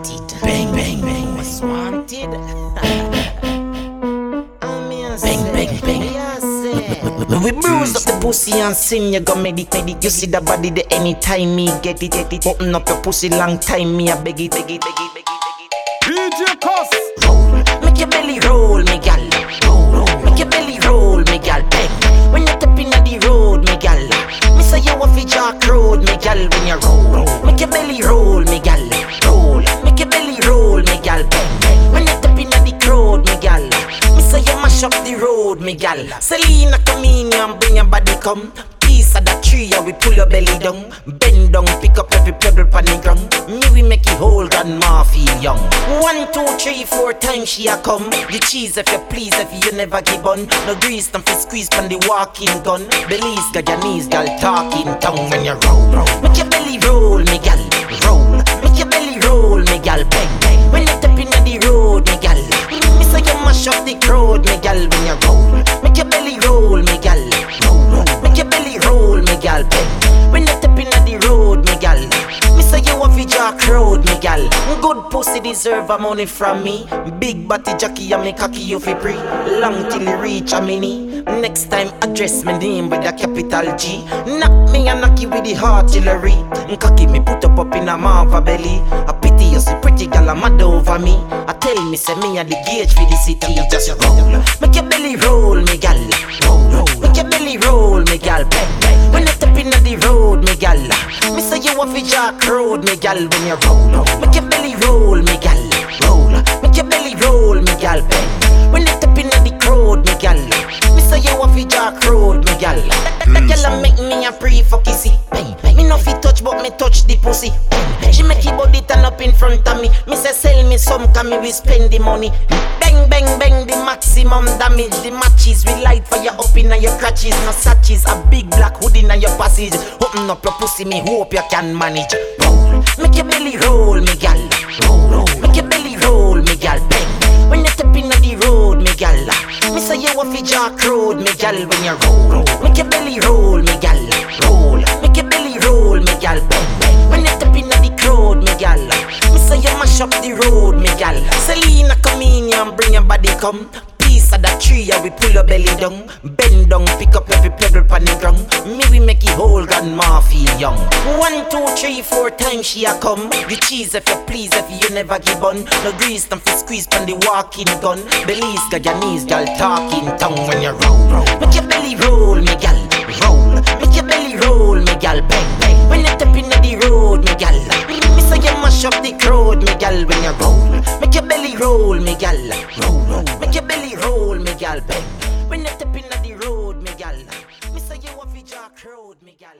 wanted. Bang, bang, bang. Most wanted. Bang, bang, bang. We bruise up the pussy and sin, you go medic, medic. You see the body the anytime me get it, get it. Open up your pussy long time, me I it, beg it, beg it, beg it. Up the road, me gal. Selena come in here and bring your body come. Piece of that tree, yeah, we pull your belly down. Bend down, pick up every pebble pan the ground. Me we make it whole grandma feel young. One, two, three, four times she a come. The cheese if you please, if you never give on. No grease, don't fi squeeze pan the walking gun. Belize, got your knees, gal talking tongue when you roll. Make your belly roll, me gal, roll. Me gal, when you roll. Make your belly roll, me gal, roll. Make your belly roll, me gal. When you step inna the road, me gal. Me say you want fi jack road, me gal. Good pussy deserve a money from me. Big body jockey and me cocky you fi pre. Long till reach a mini. Next time address my name with a capital G. Knock me and knock you with the artillery. Cocky me put up up in a mama belly. A you see pretty gal a mad over me. I tell me say me a the Gage for the city. Just roll, make your belly roll, me gal. Roll, make your belly roll, me gal. When you step inna the road, me gal. Me say you want fi jack road, me gal. When you roll, make your belly roll, me gal. Roll, make your belly roll, me gal. Gal. Gal a make me a pre for kissy. Me no fi touch, but me touch the pussy. Bang. She make your body turn up in front of me. Me say sell me some, can me we spend the money. Bang, bang, bang, the maximum damage. The matches we light for you up inna your crutches. No satches, a big black hood inna your passage. Open up your pussy, me hope you can manage. Roll, make your belly roll, me gal. Roll, roll, make your belly roll, me gal. Bang, jack road, me gal. When you roll, make your belly roll, me gal. Roll, make your belly roll, me gal. Bang. when you step inna the crowd, me gal. Me say you mash up the road, me gal. Selena come in and bring your body come. That tree, yeah, we pull your belly down. Bend down, pick up every pebble pan the ground. Me we make it whole grandma feel young. One, two, three, four times she a come. The cheese if you please, if you never give on. No grease, don't fi squeeze pan the walking gun. Belize, got your knees, gal talking tongue when you roll. Make your belly roll, me gal. Roll, make your belly roll, me gal. Bang, bang. When you step inna the road, me gal. Me say you mash up the crowd, me gal. When you roll, make your belly roll, me gal. Roll, roll. Make your belly roll, gal. When you step inna the road, me gal. Me say you want fi jack road, me gal.